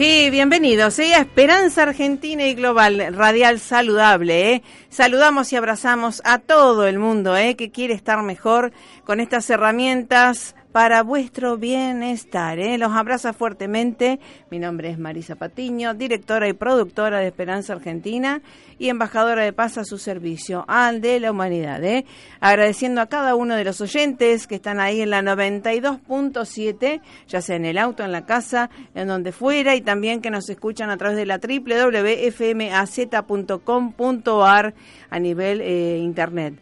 Sí, bienvenidos ¿eh? Esperanza Argentina y Global, Radial Saludable. ¿eh? Saludamos y abrazamos a todo el mundo ¿eh? que quiere estar mejor con estas herramientas para vuestro bienestar. ¿eh? Los abraza fuertemente. Mi nombre es Marisa Patiño, directora y productora de Esperanza Argentina y embajadora de paz a su servicio, al de la humanidad. ¿eh? Agradeciendo a cada uno de los oyentes que están ahí en la 92.7, ya sea en el auto, en la casa, en donde fuera, y también que nos escuchan a través de la www.fmaz.com.ar a nivel eh, internet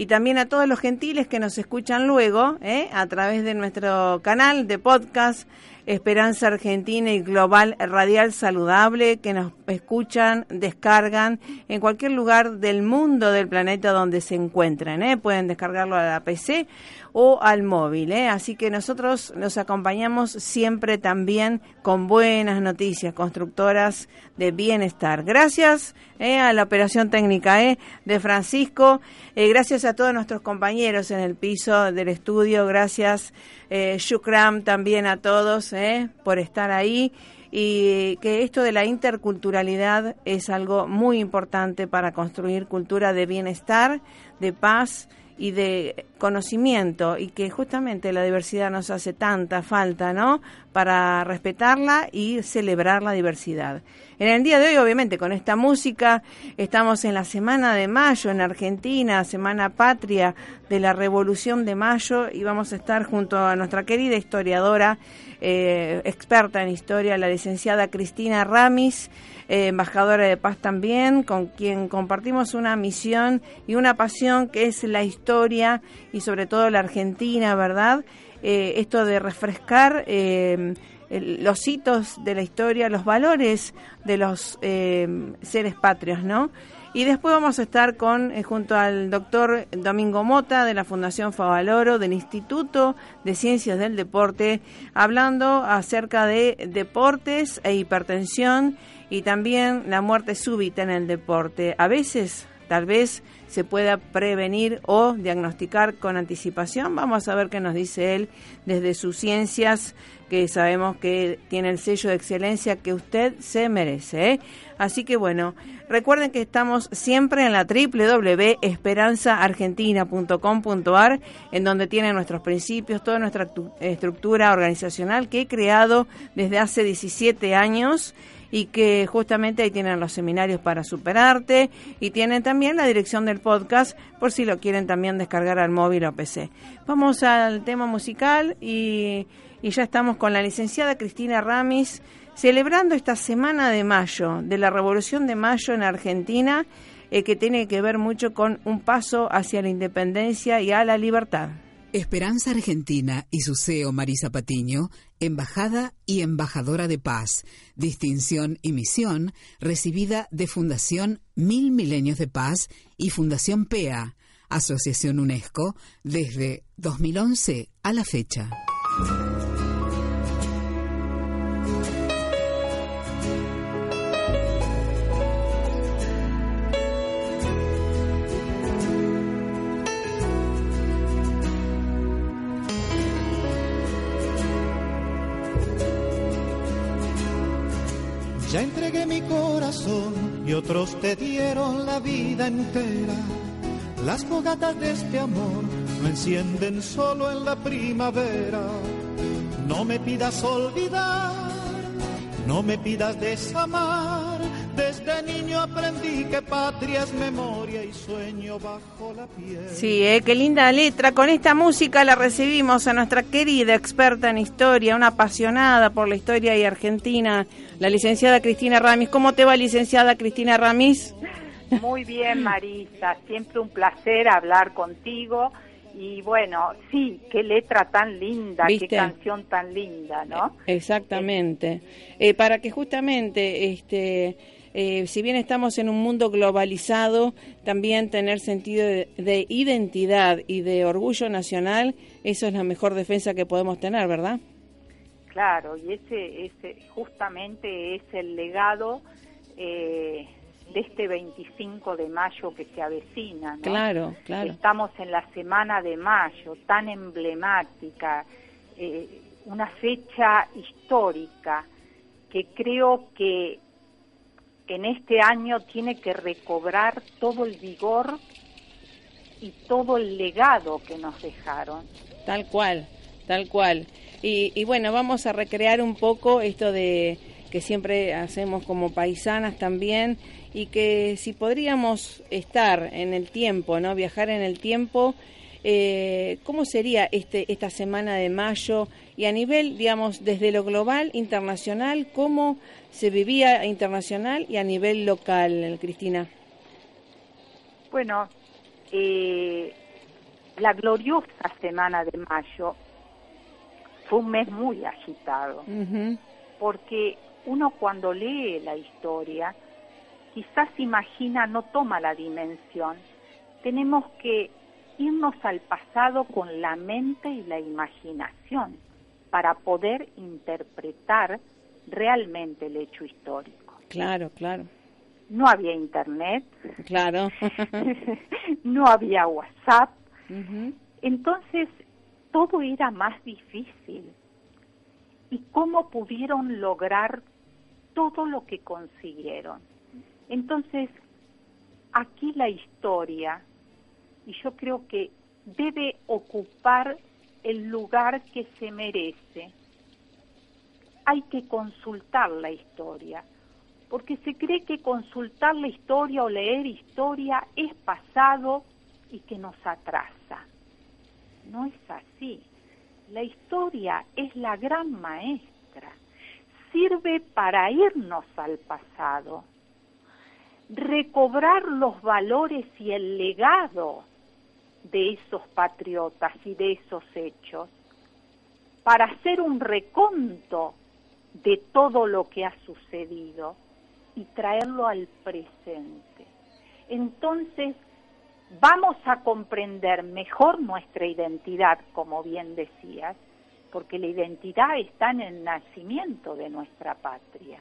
y también a todos los gentiles que nos escuchan luego ¿eh? a través de nuestro canal de podcast Esperanza Argentina y Global Radial Saludable que nos escuchan, descargan en cualquier lugar del mundo del planeta donde se encuentren. ¿eh? Pueden descargarlo a la PC o al móvil. ¿eh? Así que nosotros nos acompañamos siempre también con buenas noticias constructoras de bienestar. Gracias ¿eh? a la operación técnica ¿eh? de Francisco, eh, gracias a todos nuestros compañeros en el piso del estudio, gracias eh, Shukram también a todos ¿eh? por estar ahí y que esto de la interculturalidad es algo muy importante para construir cultura de bienestar, de paz y de conocimiento y que justamente la diversidad nos hace tanta falta, ¿no? Para respetarla y celebrar la diversidad. En el día de hoy, obviamente, con esta música, estamos en la Semana de Mayo en Argentina, Semana Patria de la Revolución de Mayo, y vamos a estar junto a nuestra querida historiadora, eh, experta en historia, la licenciada Cristina Ramis, eh, embajadora de paz también, con quien compartimos una misión y una pasión que es la historia y sobre todo la Argentina, ¿verdad? Eh, esto de refrescar eh, los hitos de la historia, los valores de los seres patrios, ¿no? Y después vamos a estar con junto al doctor Domingo Mota de la Fundación Favaloro del Instituto de Ciencias del Deporte, hablando acerca de deportes e hipertensión y también la muerte súbita en el deporte. A veces, tal vez, se pueda prevenir o diagnosticar con anticipación. Vamos a ver qué nos dice él desde sus ciencias, que sabemos que tiene el sello de excelencia que usted se merece. ¿eh? Así que bueno, recuerden que estamos siempre en la www.esperanzaargentina.com.ar, en donde tienen nuestros principios, toda nuestra estructura organizacional que he creado desde hace 17 años y que justamente ahí tienen los seminarios para superarte y tienen también la dirección del podcast por si lo quieren también descargar al móvil o PC. Vamos al tema musical y, y ya estamos con la licenciada Cristina Ramis celebrando esta semana de mayo, de la Revolución de Mayo en Argentina, eh, que tiene que ver mucho con un paso hacia la independencia y a la libertad. Esperanza Argentina y su CEO Marisa Patiño, embajada y embajadora de paz, distinción y misión recibida de Fundación Mil Milenios de Paz y Fundación PEA, Asociación UNESCO, desde 2011 a la fecha. Ya entregué mi corazón y otros te dieron la vida entera. Las fogatas de este amor no encienden solo en la primavera. No me pidas olvidar, no me pidas desamar. Desde niño aprendí que patria es memoria y sueño bajo la piel. Sí, eh, qué linda letra. Con esta música la recibimos a nuestra querida experta en historia, una apasionada por la historia y Argentina, la licenciada Cristina Ramis. ¿Cómo te va, licenciada Cristina Ramis? Muy bien, Marisa. Siempre un placer hablar contigo. Y bueno, sí, qué letra tan linda, qué canción tan linda, ¿no? Exactamente. Eh, para que justamente, este, eh, si bien estamos en un mundo globalizado, también tener sentido de, identidad y de orgullo nacional, eso es la mejor defensa que podemos tener, ¿verdad? Claro, y ese, ese justamente es el legado. Eh, de este 25 de mayo que se avecina. ¿no? Claro, claro. Estamos en la semana de mayo, tan emblemática, eh, una fecha histórica que creo que en este año tiene que recobrar todo el vigor y todo el legado que nos dejaron. Tal cual, tal cual. Y, y bueno, vamos a recrear un poco esto de que siempre hacemos como paisanas también y que si podríamos estar en el tiempo, ¿no? Viajar en el tiempo, eh, ¿cómo sería este, esta semana de mayo? Y a nivel, digamos, desde lo global, internacional, ¿cómo se vivía internacional y a nivel local, Cristina? Bueno, eh, la gloriosa semana de mayo fue un mes muy agitado, porque uno cuando lee la historia, quizás imagina, no toma la dimensión. Tenemos que irnos al pasado con la mente y la imaginación para poder interpretar realmente el hecho histórico. Claro, claro. No había internet. Claro. no había WhatsApp. Entonces, todo era más difícil. ¿Y cómo pudieron lograr todo lo que consiguieron? Entonces, aquí la historia, y yo creo que debe ocupar el lugar que se merece. Hay que consultar la historia, porque se cree que consultar la historia o leer historia es pasado y que nos atrasa. No es así. La historia es la gran maestra. Sirve para irnos al pasado recobrar los valores y el legado de esos patriotas y de esos hechos, para hacer un reconto de todo lo que ha sucedido y traerlo al presente. Entonces, vamos a comprender mejor nuestra identidad, como bien decías, porque la identidad está en el nacimiento de nuestra patria.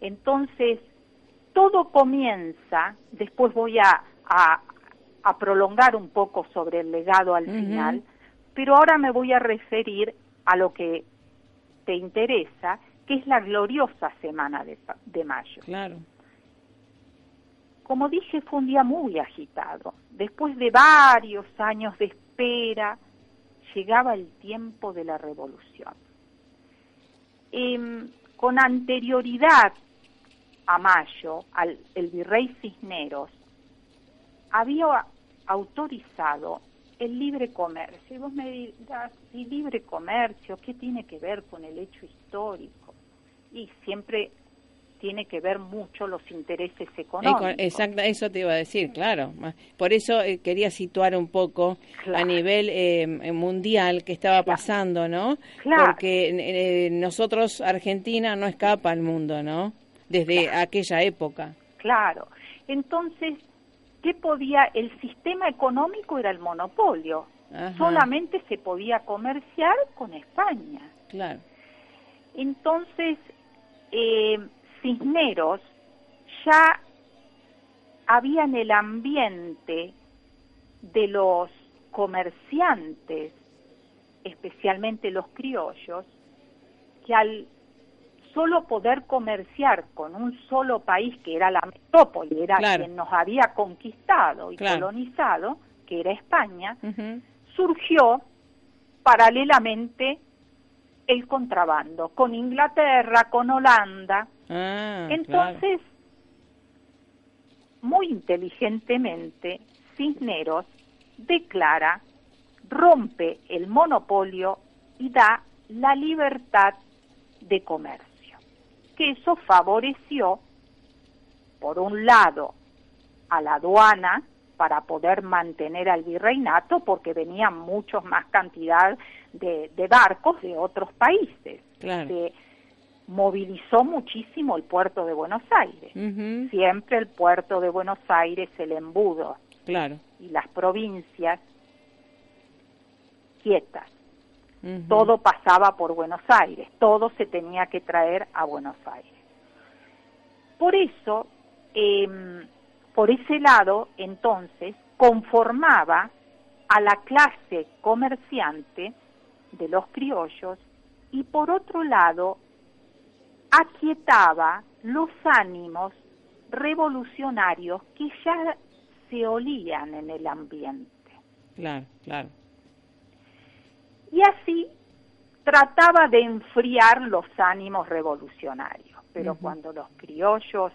Entonces, todo comienza, después voy a, a, prolongar un poco sobre el legado al final, pero ahora me voy a referir a lo que te interesa, que es la gloriosa semana de, de mayo. Claro. Como dije, fue un día muy agitado. Después de varios años de espera, llegaba el tiempo de la revolución. Eh, con anterioridad a mayo, al, el virrey Cisneros había autorizado el libre comercio. Y vos me dirás, ¿y libre comercio qué tiene que ver con el hecho histórico? Y siempre tiene que ver mucho los intereses económicos. Exacto, eso te iba a decir, claro. Por eso eh, quería situar un poco a nivel eh, mundial qué estaba pasando, ¿no? Claro. Porque eh, nosotros, Argentina, no escapa al mundo, ¿no? Desde aquella época. Claro. Entonces, ¿qué podía? El sistema económico era el monopolio. Solamente se podía comerciar con España. Claro. Entonces, eh, Cisneros ya había en el ambiente de los comerciantes, especialmente los criollos, que al solo poder comerciar con un solo país que era la metrópoli, era quien nos había conquistado y colonizado, que era España, surgió paralelamente el contrabando con Inglaterra, con Holanda. Ah, Entonces, muy inteligentemente, Cisneros declara, rompe el monopolio y da la libertad de comercio, que eso favoreció, por un lado, a la aduana para poder mantener al virreinato, porque venían muchos más cantidad de, barcos de otros países. Se movilizó muchísimo el puerto de Buenos Aires. Siempre el puerto de Buenos Aires, el embudo claro. y las provincias quietas. Todo pasaba por Buenos Aires, todo se tenía que traer a Buenos Aires. Por eso, em, por ese lado, entonces, conformaba a la clase comerciante de los criollos y por otro lado, aquietaba los ánimos revolucionarios que ya se olían en el ambiente. Claro, claro y así trataba de enfriar los ánimos revolucionarios. Pero cuando los criollos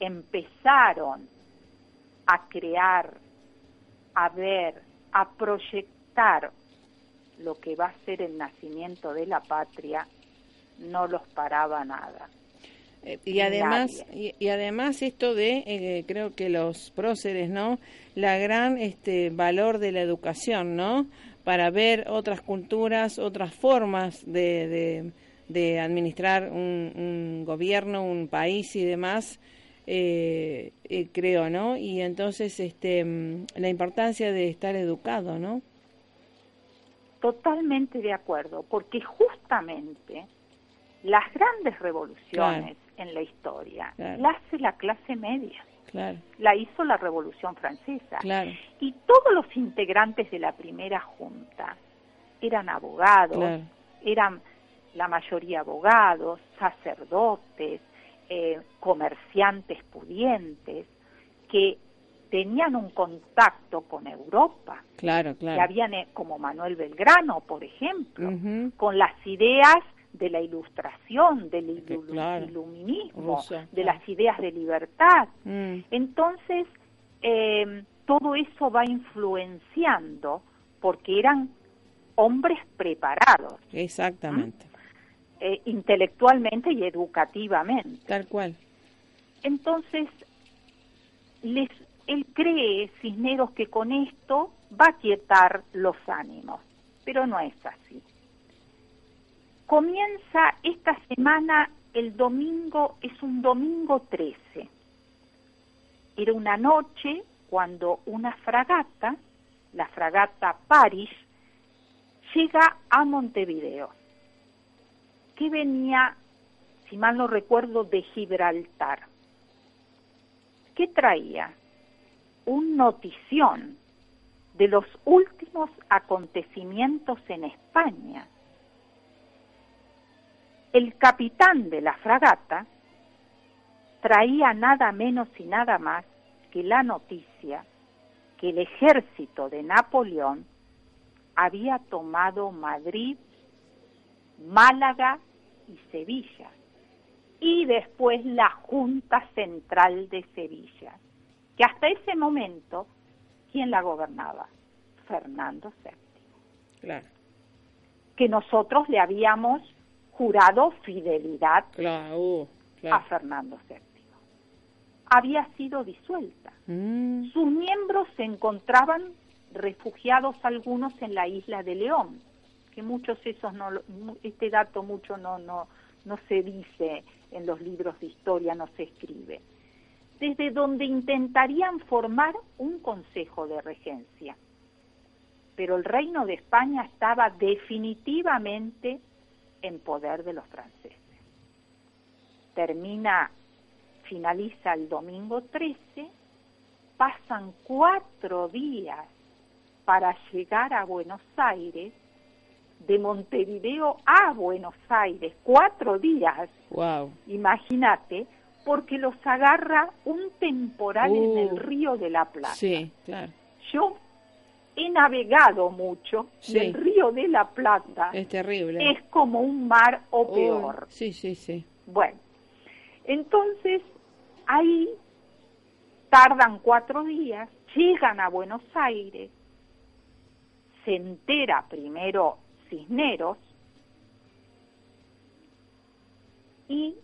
empezaron a crear, a ver, a proyectar lo que va a ser el nacimiento de la patria, no los paraba nada. Eh, y además y, además esto de eh, creo que los próceres no la gran este valor de la educación no para ver otras culturas, otras formas de, de, administrar un, gobierno, un país y demás, eh, eh, creo, ¿no? Y entonces este, mm, la importancia de estar educado, ¿no? Totalmente de acuerdo, porque justamente las grandes revoluciones en la historia las hace la clase media. La hizo la Revolución Francesa. Y todos los integrantes de la primera junta eran abogados, eran la mayoría abogados, sacerdotes, eh, comerciantes pudientes, que tenían un contacto con Europa. Claro, Que habían, eh, como Manuel Belgrano, por ejemplo, con las ideas de la ilustración, del iluminismo, de las ideas de libertad. Mm. Entonces, em, todo eso va influenciando porque eran hombres preparados. Exactamente. Eh, intelectualmente y educativamente. Tal cual. Entonces, les, él cree, Cisneros, que con esto va a quietar los ánimos, pero no es así. Comienza esta semana el domingo, es un domingo 13. Era una noche cuando una fragata, la fragata Paris, llega a Montevideo, que venía, si mal no recuerdo, de Gibraltar. ¿Qué traía? Un notición de los últimos acontecimientos en España el capitán de la fragata traía nada menos y nada más que la noticia que el ejército de Napoleón había tomado Madrid, Málaga y Sevilla, y después la Junta Central de Sevilla, que hasta ese momento, ¿quién la gobernaba? Fernando VII. Claro. Que nosotros le habíamos jurado fidelidad a Fernando VII. Había sido disuelta. Mm. Sus miembros se encontraban refugiados algunos en la isla de León, que muchos esos no, este dato mucho no, no, no se dice en los libros de historia, no se escribe, desde donde intentarían formar un consejo de regencia. Pero el reino de España estaba definitivamente en poder de los franceses. Termina, finaliza el domingo 13, pasan cuatro días para llegar a Buenos Aires de Montevideo a Buenos Aires, cuatro días. Wow. Imagínate, porque los agarra un temporal en el Uh. río de la Plata. Sí, claro. Yo he navegado mucho Sí. el río de la Plata Es terrible. es como un mar o peor. sí, sí, sí. Bueno, entonces ahí tardan cuatro días, llegan a Buenos Aires, se entera primero Cisneros y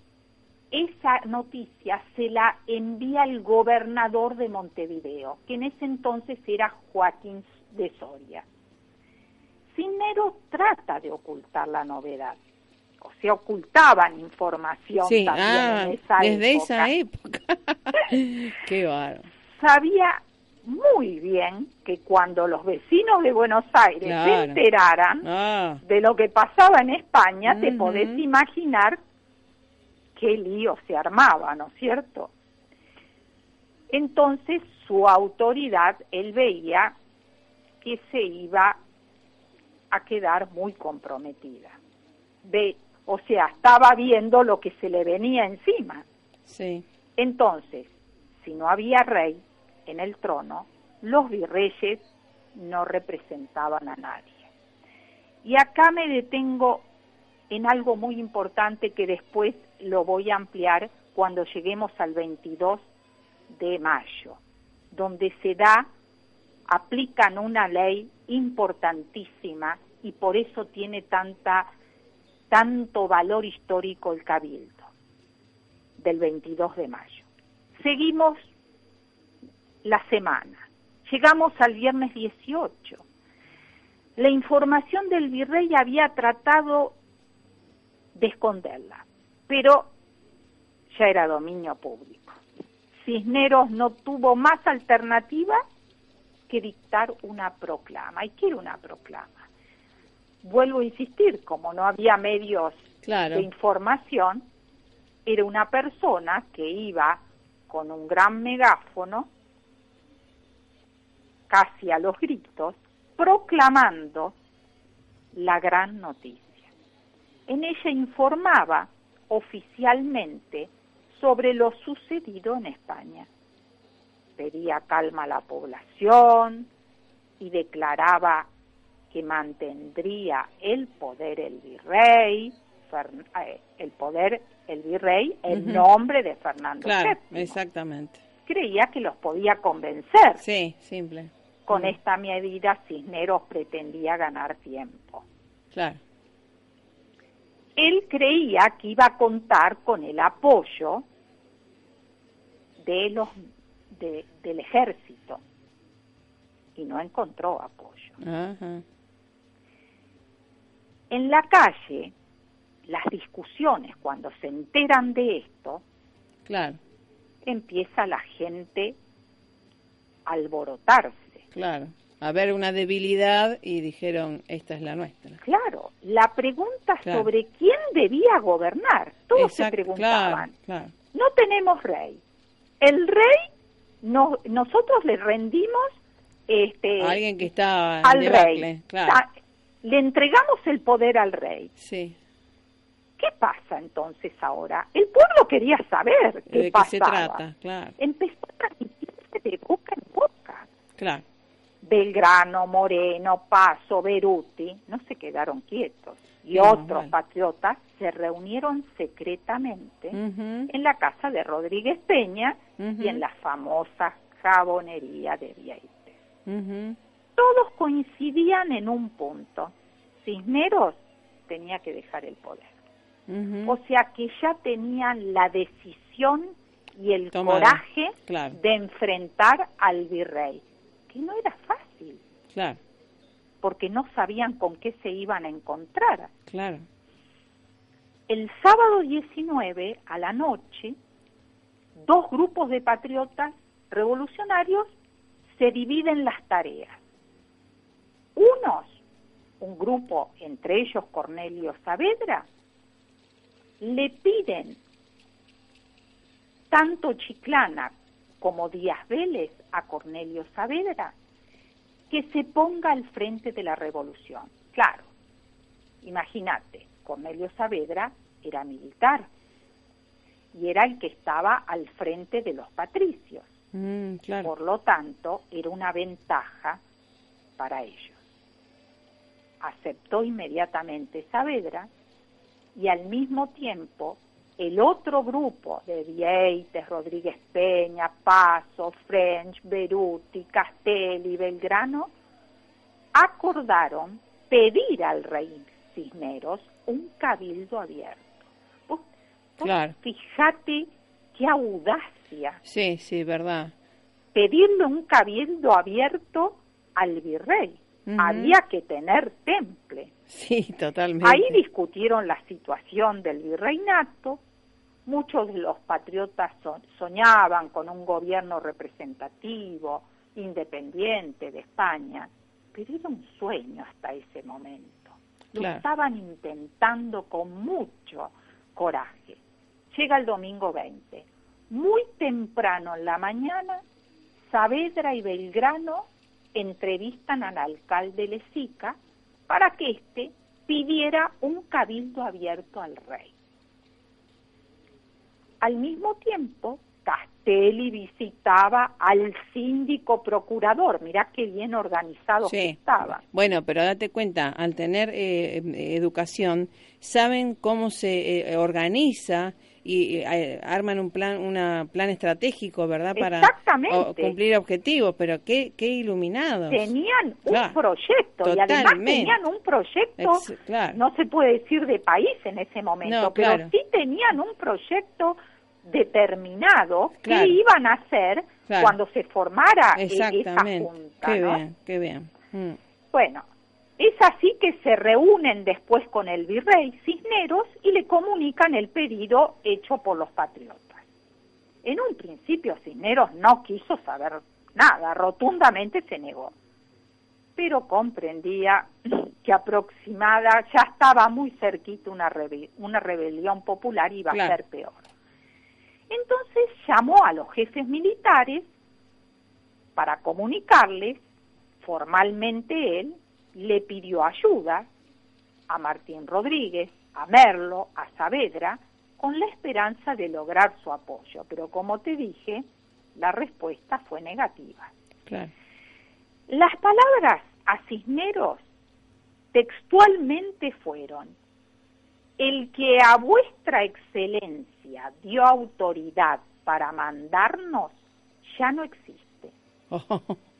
esa noticia se la envía el gobernador de Montevideo, que en ese entonces era Joaquín de Soria. Cisneros trata de ocultar la novedad, o sea, ocultaban información Sí, también ah, en esa desde época. esa época. Qué bárbaro. Sabía muy bien que cuando los vecinos de Buenos Aires se enteraran Ah, de lo que pasaba en España, te podés imaginar qué lío se armaba, ¿no es cierto? Entonces su autoridad, él veía que se iba a quedar muy comprometida. Ve, o sea, estaba viendo lo que se le venía encima. sí. Entonces, si no había rey en el trono, los virreyes no representaban a nadie. Y acá me detengo en algo muy importante que después lo voy a ampliar cuando lleguemos al 22 de mayo, donde se da, aplican una ley importantísima y por eso tiene tanta, tanto valor histórico el cabildo del 22 de mayo. Seguimos la semana. Llegamos al viernes 18. La información del virrey había tratado de esconderla, pero ya era dominio público. Cisneros no tuvo más alternativa que dictar una proclama. ¿Y qué era una proclama? Vuelvo a insistir, como no había medios Claro. de información, era una persona que iba con un gran megáfono, casi a los gritos, proclamando la gran noticia. En ella informaba oficialmente sobre lo sucedido en España. Pedía calma a la población y declaraba que mantendría el poder el virrey, eh, el poder el virrey en nombre de Fernando Claro, VII. exactamente. Creía que los podía convencer. Sí, simple. Con esta medida Cisneros pretendía ganar tiempo. Claro. Él creía que iba a contar con el apoyo de los de- del ejército y no encontró apoyo. En la calle, las discusiones, cuando se enteran de esto, Claro, empieza la gente a alborotarse. claro. A ver una debilidad y dijeron, esta es la nuestra. Claro, la pregunta Claro. sobre quién debía gobernar, todos se preguntaban. Claro, claro. No tenemos rey. El rey, no, nosotros le rendimos este, Alguien que está en al debacle, rey. claro. Le entregamos el poder al rey. Sí. ¿Qué pasa entonces ahora? El pueblo quería saber qué ¿De qué pasaba. se trata? Claro, Empezó a transmitirse de boca en boca. claro. Belgrano, Moreno, Paso, Beruti, no se quedaron quietos. Y No, otros patriotas se reunieron secretamente en la casa de Rodríguez Peña y en la famosa jabonería de Vieites. Todos coincidían en un punto. Cisneros tenía que dejar el poder. O sea que ya tenían la decisión y el coraje claro. de enfrentar al virrey, que no era fácil, Claro, porque no sabían con qué se iban a encontrar. claro. El sábado 19 a la noche, dos grupos de patriotas revolucionarios se dividen las tareas. Unos, un grupo, entre ellos Cornelio Saavedra, le piden tanto Chiclana como Díaz Vélez a Cornelio Saavedra que se ponga al frente de la revolución. Claro, Imagínate, Cornelio Saavedra era militar y era el que estaba al frente de los patricios. Mm, claro. Por lo tanto, era una ventaja para ellos. Aceptó inmediatamente Saavedra y al mismo tiempo el otro grupo de Vieites, Rodríguez Peña, Paso, French, Beruti, Castelli, Belgrano, acordaron pedir al rey Cisneros un cabildo abierto. claro. Fíjate qué audacia. Sí, sí, verdad. Pedirle un cabildo abierto al virrey. Había que tener temple. Sí, totalmente. Ahí discutieron la situación del virreinato. Muchos de los patriotas soñaban con un gobierno representativo, independiente de España, pero era un sueño hasta ese momento. Lo estaban intentando con mucho coraje. Llega el domingo 20. Muy temprano en la mañana, Saavedra y Belgrano entrevistan al alcalde Lezica para que éste pidiera un cabildo abierto al rey. Al mismo tiempo, Castelli visitaba al síndico procurador, mirá qué bien organizado que estaba. Bueno, pero date cuenta, al tener eh, educación, saben cómo se eh, organiza y eh, arman un plan una plan estratégico, ¿verdad? Para cumplir objetivos, pero qué, qué iluminados. Tenían un proyecto y además tenían un proyecto, no se puede decir de país en ese momento, pero sí tenían un proyecto determinado qué iban a hacer cuando se formara e-, esa junta. Qué bien, qué bien. Mm. Bueno, es así que se reúnen después con el virrey Cisneros y le comunican el pedido hecho por los patriotas. En un principio Cisneros no quiso saber nada, rotundamente se negó, pero comprendía que aproximada ya estaba muy cerquita una, una rebelión popular y iba a ser peor. Entonces llamó a los jefes militares para comunicarles formalmente él le pidió ayuda a Martín Rodríguez, a Merlo, a Saavedra, con la esperanza de lograr su apoyo. Pero como te dije, la respuesta fue negativa. Las palabras a Cisneros textualmente fueron, el que a vuestra excelencia dio autoridad para mandarnos ya no existe.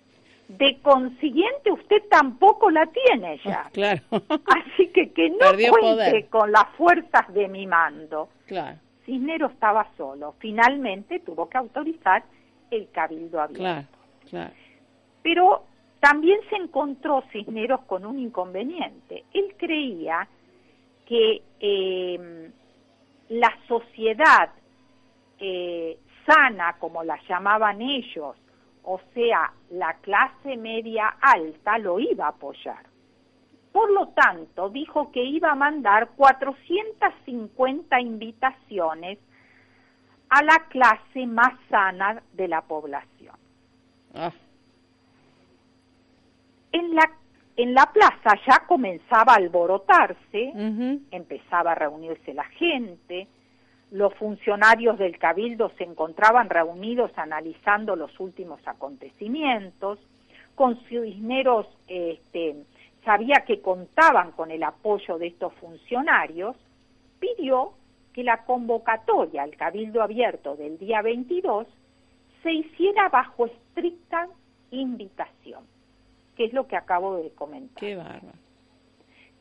de consiguiente usted tampoco la tiene ya. Claro. Así que que no cuente con las fuerzas de mi mando. Claro. Cisneros estaba solo. Finalmente tuvo que autorizar el cabildo abierto. Claro, claro. Pero también se encontró Cisneros con un inconveniente. Él creía que eh, la sociedad eh, sana, como la llamaban ellos, o sea, la clase media alta lo iba a apoyar. Por lo tanto, dijo que iba a mandar 450 invitaciones a la clase más sana de la población. Ah. En, la, en la plaza ya comenzaba a alborotarse, empezaba a reunirse la gente, los funcionarios del Cabildo se encontraban reunidos analizando los últimos acontecimientos, con Cisneros este, sabía que contaban con el apoyo de estos funcionarios, pidió que la convocatoria al Cabildo Abierto del día 22 se hiciera bajo estricta invitación, que es lo que acabo de comentar. Qué bárbaro.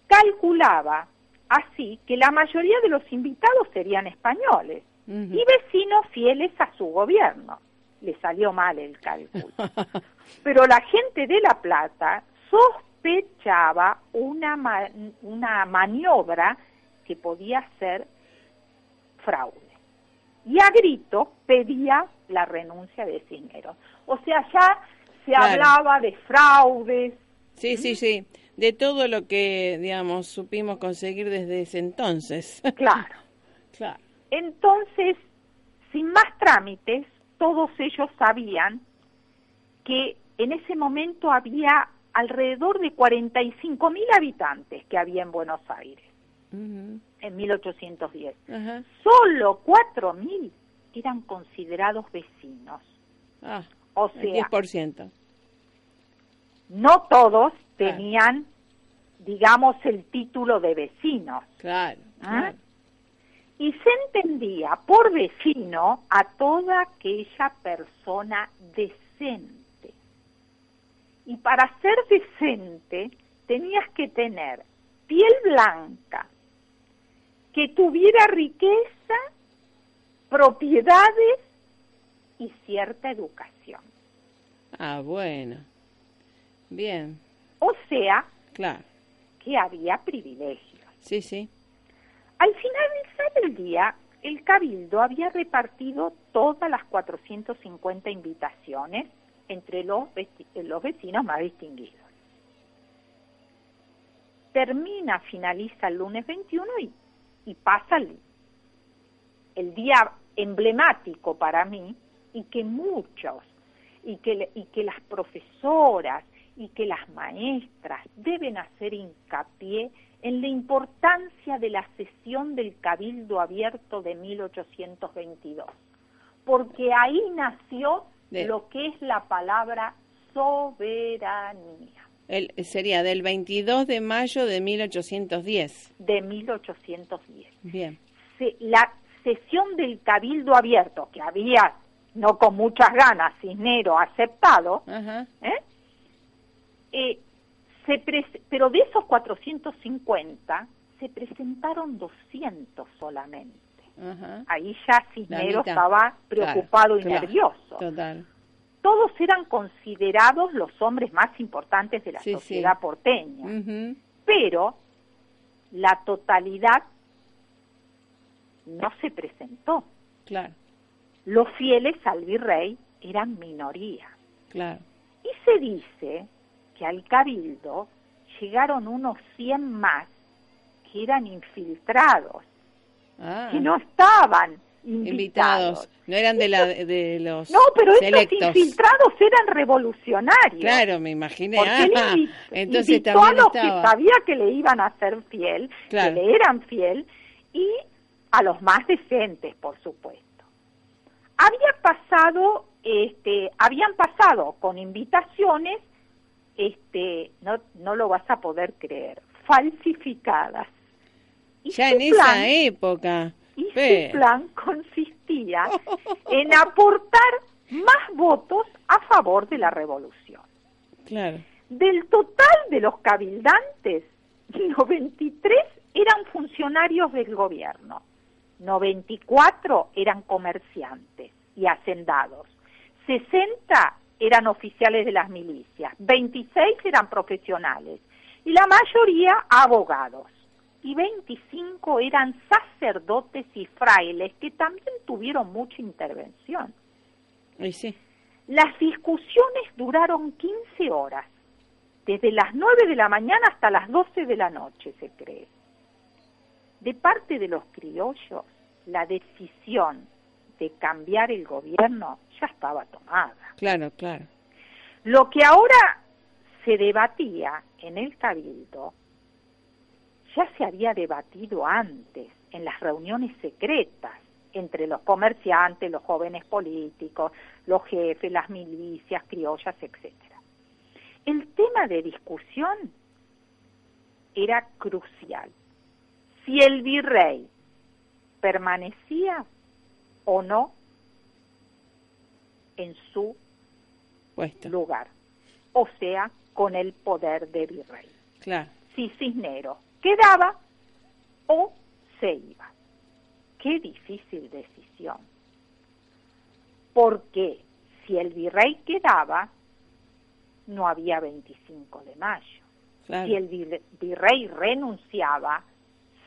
Calculaba así que la mayoría de los invitados serían españoles y vecinos fieles a su gobierno. Le salió mal el cálculo. Pero la gente de La Plata sospechaba una, una maniobra que podía ser fraude. Y a grito pedía la renuncia de Cisneros. O sea, ya se hablaba de fraudes. Sí, sí, sí de todo lo que, digamos, supimos conseguir desde ese entonces. Claro. claro. Entonces, sin más trámites, todos ellos sabían que en ese momento había alrededor de 45 mil habitantes que había en Buenos Aires en 1810. Solo 4 mil eran considerados vecinos. Ah, o sea, 10%. No todos tenían, digamos, el título de vecinos. Claro, ¿Ah? Y se entendía por vecino a toda aquella persona decente. Y para ser decente tenías que tener piel blanca, que tuviera riqueza, propiedades y cierta educación. Ah, bueno. Bien. O sea, claro. que había privilegios. Sí, sí. Al finalizar el día, el cabildo había repartido todas las 450 invitaciones entre los, los vecinos más distinguidos. Termina, finaliza el lunes 21 y, y pasa el, el día emblemático para mí y que muchos, y que, y que las profesoras y que las maestras deben hacer hincapié en la importancia de la sesión del Cabildo Abierto de 1822, porque ahí nació lo que es la palabra soberanía. El, sería del 22 de mayo de 1810. De 1810. Bien. la sesión del Cabildo Abierto, que había, no con muchas ganas, Cisnero aceptado, ¿eh? Eh, se pero de esos 450 se presentaron 200 solamente. Ahí ya Cisnero estaba preocupado y nervioso. Todos eran considerados los hombres más importantes de la sociedad porteña, pero la totalidad no se presentó. Claro. Los fieles al virrey eran minoría. Claro. Y se dice que al cabildo llegaron unos 100 más que eran infiltrados, ah. que no estaban invitados. No eran de, la, de los No, pero estos infiltrados eran revolucionarios. Claro, me imaginé. Porque ah, entonces invitó a los que sabía que le iban a ser fiel, que le eran fiel, y a los más decentes, por supuesto. Había pasado, este, habían pasado con invitaciones este, no, no lo vas a poder creer, falsificadas. Y ya en esa época. Y su plan consistía en aportar más votos a favor de la revolución. Claro. Del total de los cabildantes, 93 eran funcionarios del gobierno, 94 eran comerciantes y hacendados, 60 eran oficiales de las milicias, 26 eran profesionales y la mayoría abogados y 25 eran sacerdotes y frailes que también tuvieron mucha intervención. sí. Las discusiones duraron 15 horas, desde las 9 de la mañana hasta las 12 de la noche, se cree. De parte de los criollos, la decisión de cambiar el gobierno ya estaba tomada. Claro, claro. Lo que ahora se debatía en el cabildo ya se había debatido antes en las reuniones secretas entre los comerciantes, los jóvenes políticos, los jefes, las milicias, criollas, etcétera. El tema de discusión era crucial. Si el virrey permanecía o no en su lugar, o sea, con el poder de virrey. Claro. Si Cisneros quedaba o se iba. Qué difícil decisión. Porque si el virrey quedaba, no había 25 de mayo. Si el virrey renunciaba,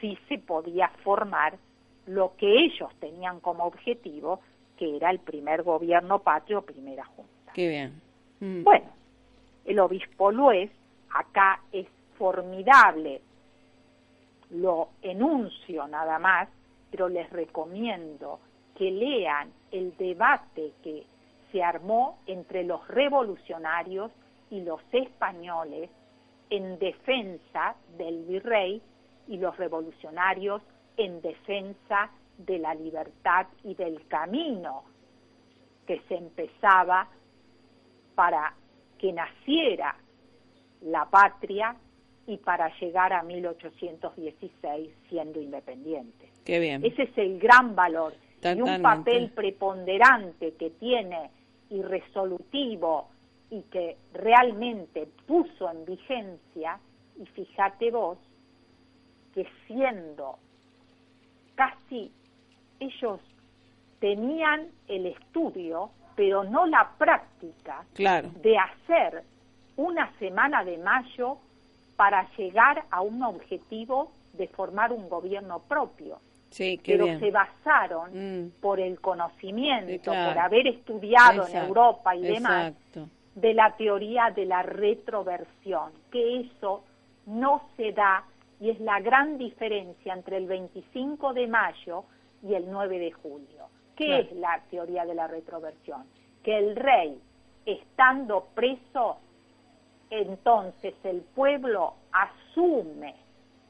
sí se podía formar lo que ellos tenían como objetivo, que era el primer gobierno patrio, primera junta. Qué bien. Mm. Bueno, el obispo Luez, acá es formidable, lo enuncio nada más, pero les recomiendo que lean el debate que se armó entre los revolucionarios y los españoles en defensa del virrey y los revolucionarios en defensa de la libertad y del camino que se empezaba para que naciera la patria y para llegar a 1816 siendo independiente. Qué bien. Ese es el gran valor y un papel preponderante que tiene y resolutivo y que realmente puso en vigencia, y fíjate vos, que siendo casi ellos tenían el estudio, pero no la práctica de hacer una semana de mayo para llegar a un objetivo de formar un gobierno propio. Sí, pero se basaron mm. por el conocimiento, por haber estudiado en Europa y demás, de la teoría de la retroversión, que eso no se da y es la gran diferencia entre el 25 de mayo y el 9 de julio. ¿Qué es la teoría de la retroversión? Que el rey, estando preso, entonces el pueblo asume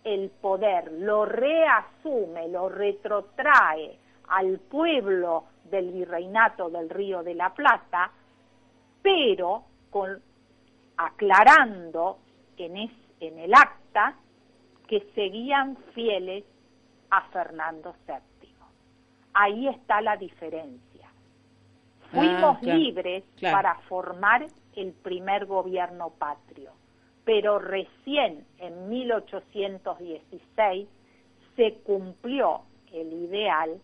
el poder, lo reasume, lo retrotrae al pueblo del virreinato del Río de la Plata, pero con, aclarando en, en el acta que seguían fieles a Fernando VII. Ahí está la diferencia. Fuimos ah, libres para formar el primer gobierno patrio, pero recién en 1816 se cumplió el ideal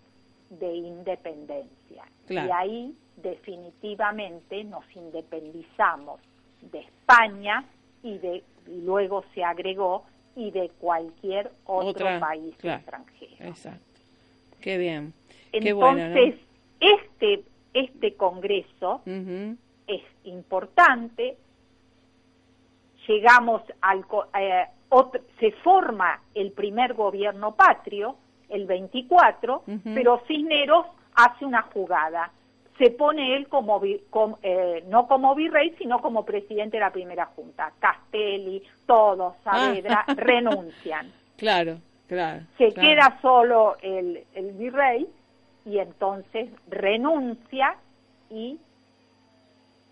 de independencia. Y ahí definitivamente nos independizamos de España y, de, luego se agregó y de cualquier otro país extranjero. Exacto. Qué bien. Entonces, este, este Congreso es importante, llegamos al... Eh, se forma el primer gobierno patrio, el 24, pero Cisneros hace una jugada. Se pone él como, eh, no como virrey, sino como presidente de la primera junta. Castelli, todos, Saavedra, ah. renuncian. Claro, claro. Se queda solo el, el virrey y entonces renuncia y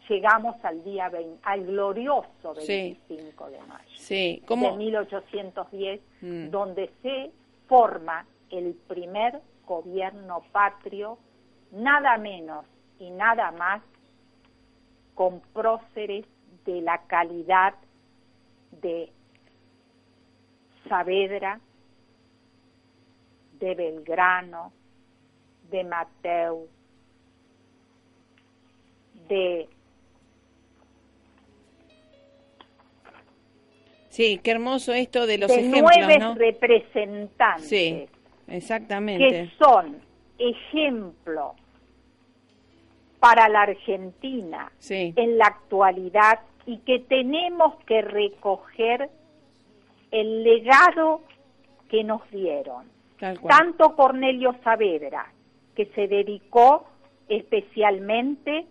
llegamos al día 20, al glorioso 25 de mayo sí. de 1810, mm. donde se forma el primer gobierno patrio, nada menos y nada más con próceres de la calidad de Saavedra, de Belgrano, de Mateo, de Sí, qué hermoso esto de los de ejemplos, nueve representantes. Sí, exactamente. Que son ejemplo para la Argentina en la actualidad y que tenemos que recoger el legado que nos dieron. Tanto Cornelio Saavedra, que se dedicó especialmente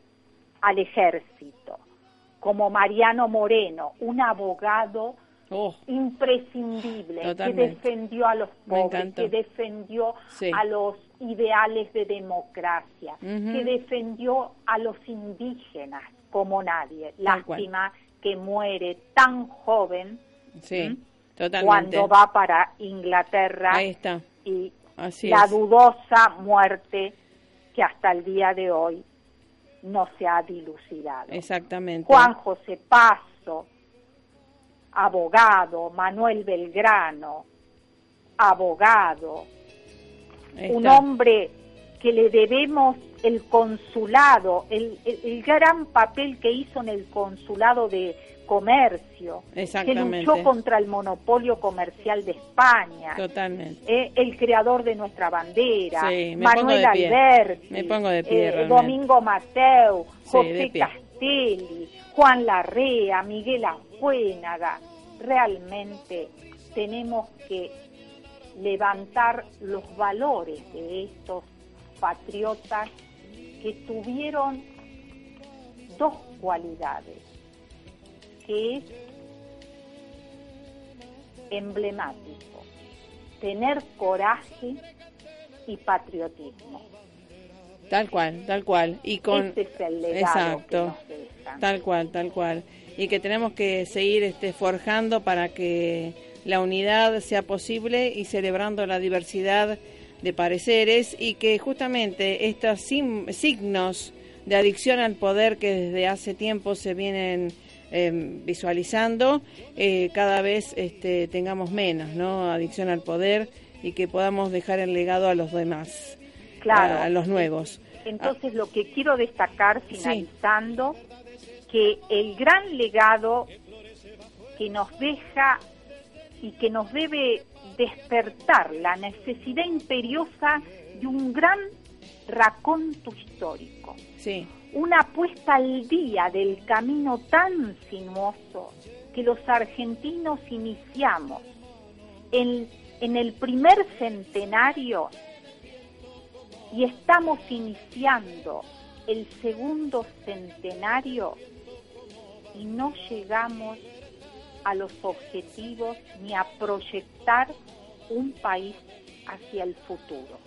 al ejército, como Mariano Moreno, un abogado oh. imprescindible que defendió a los pobres, que defendió a los ideales de democracia, que defendió a los indígenas como nadie. Lástima que muere tan joven cuando va para Inglaterra y la dudosa muerte que hasta el día de hoy no se ha dilucidado. Exactamente. Juan José Paso, abogado, Manuel Belgrano, abogado, un hombre que le debemos el consulado, el, gran papel que hizo en el consulado de comercio, que luchó contra el monopolio comercial de España, Totalmente. Eh, el creador de nuestra bandera, Manuel Alberti, eh, Domingo Mateo, José Castelli, Juan Larrea, Miguel Ajuénaga, realmente tenemos que levantar los valores de estos patriotas que tuvieron dos cualidades que es emblemático, tener coraje y patriotismo. Tal cual, tal cual. Y con Ese es el exacto, tal cual, tal cual. Y que tenemos que seguir este forjando para que la unidad sea posible y celebrando la diversidad de pareceres y que justamente estos signos de adicción al poder que desde hace tiempo se vienen eh, visualizando, eh, cada vez este, tengamos menos, ¿no? Adicción al poder y que podamos dejar el legado a los demás, Claro. a, a los nuevos. Entonces, lo que quiero destacar finalizando, que el gran legado que nos deja y que nos debe despertar la necesidad imperiosa de un gran raconto histórico, Sí, una puesta al día del camino tan sinuoso que los argentinos iniciamos. En, en el primer centenario y estamos iniciando el segundo centenario y no llegamos a los objetivos ni a proyectar un país hacia el futuro.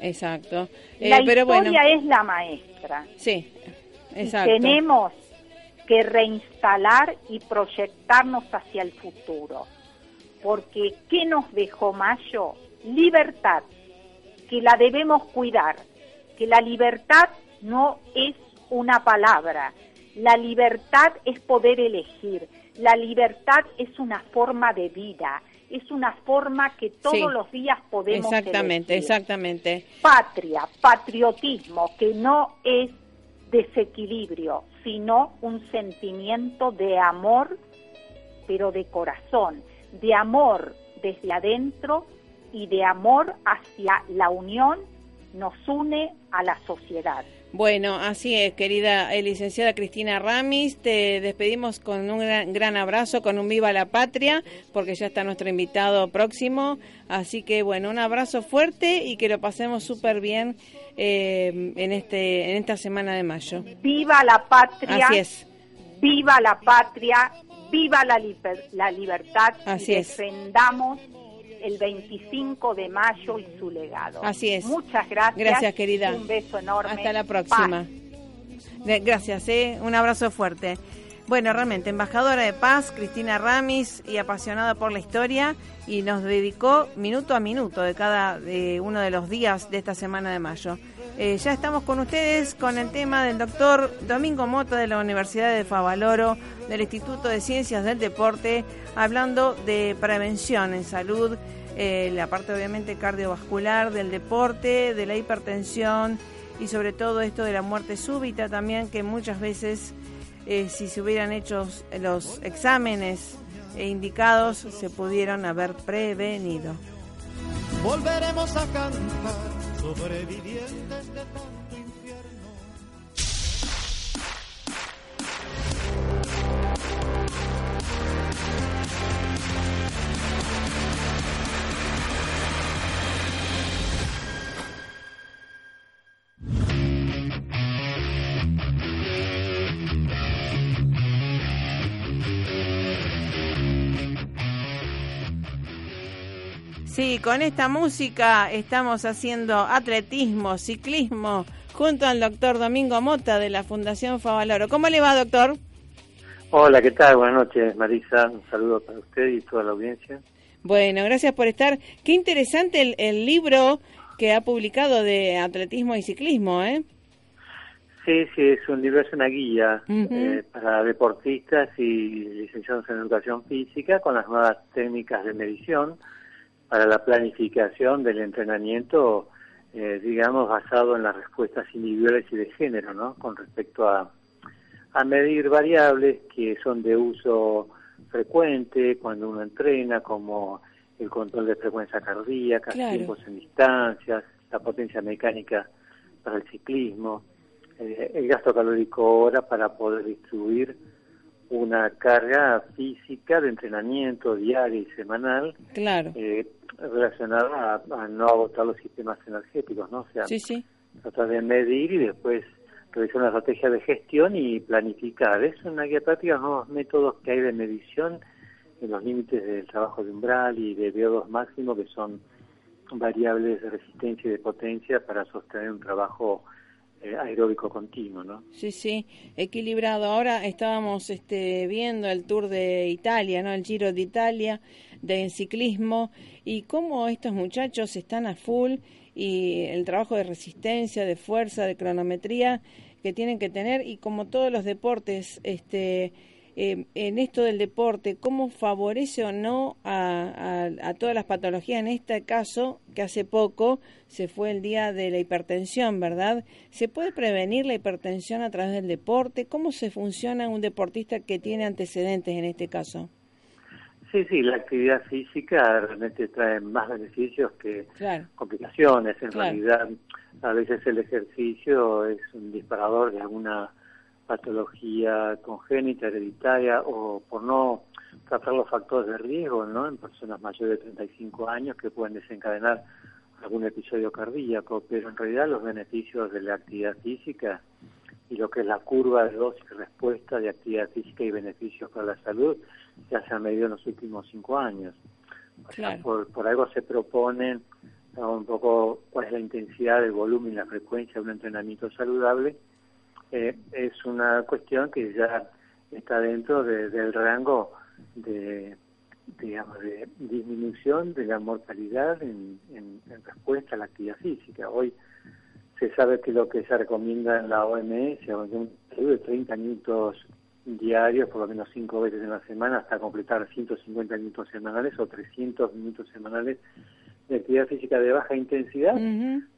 exacto. la Eh, pero historia bueno, es la maestra. sí, y exacto. tenemos que reinstalar y proyectarnos hacia el futuro. Porque ¿qué nos dejó Mayo? Libertad, que la debemos cuidar, que la libertad no es una palabra, la libertad es poder elegir, la libertad es una forma de vida, es una forma que todos Sí. los días podemos Exactamente, elegir exactamente. patria, patriotismo, que no es desequilibrio, sino un sentimiento de amor, pero de corazón, de amor desde adentro y de amor hacia la unión nos une a la sociedad. Bueno, así es, querida eh, licenciada Cristina Ramis, te despedimos con un gran, gran abrazo, con un viva la patria, porque ya está nuestro invitado próximo. Así que bueno, un abrazo fuerte y que lo pasemos súper bien eh, en este en esta semana de mayo. Viva la patria, Así es, viva la patria, viva la, liber- la libertad Así y es. El 25 de mayo y su legado. Así es. Muchas gracias. Gracias, querida. Un beso enorme. hasta la próxima. Paz. De- Gracias, eh, un abrazo fuerte. Bueno, realmente, embajadora de paz, Cristina Ramis, y apasionada por la historia, y nos dedicó minuto a minuto de cada eh, uno de los días de esta semana de mayo. Eh, ya estamos con ustedes con el tema del doctor Domingo Mota de la Universidad de Favaloro, del Instituto de Ciencias del Deporte, hablando de prevención en salud, eh, la parte obviamente cardiovascular, del deporte, de la hipertensión y sobre todo esto de la muerte súbita también, que muchas veces eh, si se hubieran hecho los exámenes eh, indicados se pudieron haber prevenido. Volveremos a cantar sobrevivientes de tanto infierno. Sí, con esta música estamos haciendo atletismo, ciclismo, junto al doctor Domingo Mota de la Fundación Favaloro. ¿Cómo le va, doctor? Hola, ¿qué tal? Buenas noches, Marisa. Un saludo para usted y toda la audiencia. Bueno, gracias por estar. Qué interesante el, el libro que ha publicado de atletismo y ciclismo, ¿eh? Sí, sí, es un libro, es una guía eh, para deportistas y licenciados en educación física con las nuevas técnicas de medición para la planificación del entrenamiento, eh, digamos, basado en las respuestas individuales y de género, ¿no? Con respecto a, a medir variables que son de uso frecuente cuando uno entrena, como el control de frecuencia cardíaca, Claro. tiempos en distancias, la potencia mecánica para el ciclismo, eh, el gasto calórico hora para poder distribuir una carga física de entrenamiento diaria y semanal Claro. eh, relacionada a, a no agotar los sistemas energéticos, ¿no? O sea, Sí, sí. tratar de medir y después realizar una estrategia de gestión y planificar. Es una guía práctica, nuevos métodos que hay de medición en los límites del trabajo de umbral y de VO2 máximo, que son variables de resistencia y de potencia para sostener un trabajo eh, aeróbico continuo, ¿no? Sí, sí, equilibrado. Ahora estábamos este, viendo el Tour de Italia, ¿no? El Giro de Italia de ciclismo y cómo estos muchachos están a full y el trabajo de resistencia, de fuerza, de cronometría que tienen que tener y como todos los deportes, este eh, en esto del deporte, cómo favorece o no a, todas las patologías. En este caso, que hace poco se fue el día de la hipertensión, ¿verdad? ¿Se puede prevenir la hipertensión a través del deporte? ¿Cómo se funciona un deportista que tiene antecedentes en este caso? Sí, sí, la actividad física realmente trae más beneficios que complicaciones. En realidad, a veces el ejercicio es un disparador de alguna patología congénita, hereditaria o por no tratar los factores de riesgo ¿no? en personas mayores de 35 años que pueden desencadenar algún episodio cardíaco, pero en realidad los beneficios de la actividad física y lo que es la curva de dosis y respuesta de actividad física y beneficios para la salud ya se han medido en los últimos cinco años. por, por algo se propone un poco cuál es la intensidad, el volumen y la frecuencia de un entrenamiento saludable eh, es una cuestión que ya está dentro del rango de digamos de disminución de la mortalidad en, respuesta a la actividad física. Hoy se sabe que lo que se recomienda en la OMS es un de 30 minutos diarios, por lo menos 5 veces en la semana, hasta completar 150 minutos semanales o 300 minutos semanales de actividad física de baja intensidad,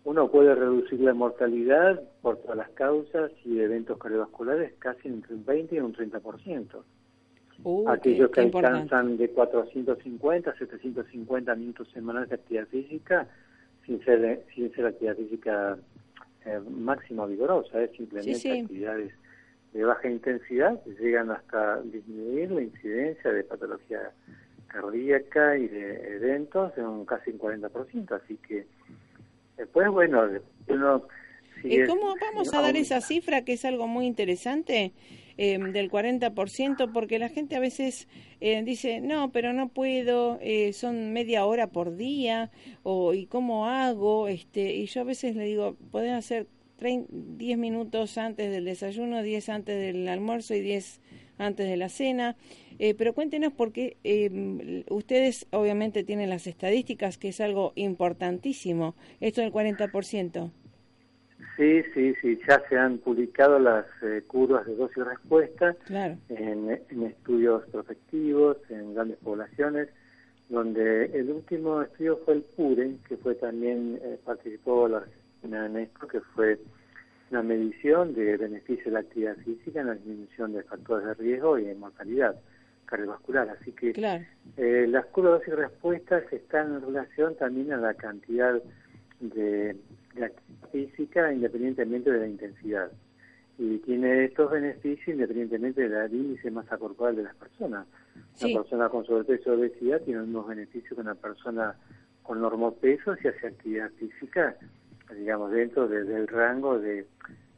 uno puede reducir la mortalidad por todas las causas y eventos cardiovasculares casi entre un 20 y un 30%. Uh, Aquellos que alcanzan de 450 a 750 minutos semanales de actividad física, sin ser, sin ser actividad física eh, máxima vigorosa, es simplemente actividades de baja intensidad que llegan hasta disminuir la incidencia de patología cardíaca y de eventos en un casi un 40%, así que después, bueno, uno... ¿Y cómo vamos a dar esa cifra que es algo muy interesante? Eh, del 40%, porque la gente a veces eh, dice, no, pero no puedo, eh, son media hora por día, o ¿y cómo hago? este Y yo a veces le digo, pueden hacer 10 minutos antes del desayuno, 10 antes del almuerzo y 10 antes de la cena. Eh, pero cuéntenos porque eh, ustedes obviamente tienen las estadísticas, que es algo importantísimo, esto del 40%. Sí, sí, sí, ya se han publicado las eh, curvas de dosis y respuesta en, estudios prospectivos, en grandes poblaciones, donde el último estudio fue el PURE, que fue también, participó la Argentina en esto, que fue una medición de beneficio de la actividad física en la disminución de factores de riesgo y de mortalidad cardiovascular. Así que eh, las curvas y respuestas están en relación también a la cantidad de, actividad física independientemente de la intensidad. Y tiene estos beneficios independientemente del índice masa corporal de las personas. Una persona con sobrepeso o obesidad tiene unos beneficios que una persona con normopeso si hace actividad física, digamos, dentro del rango de,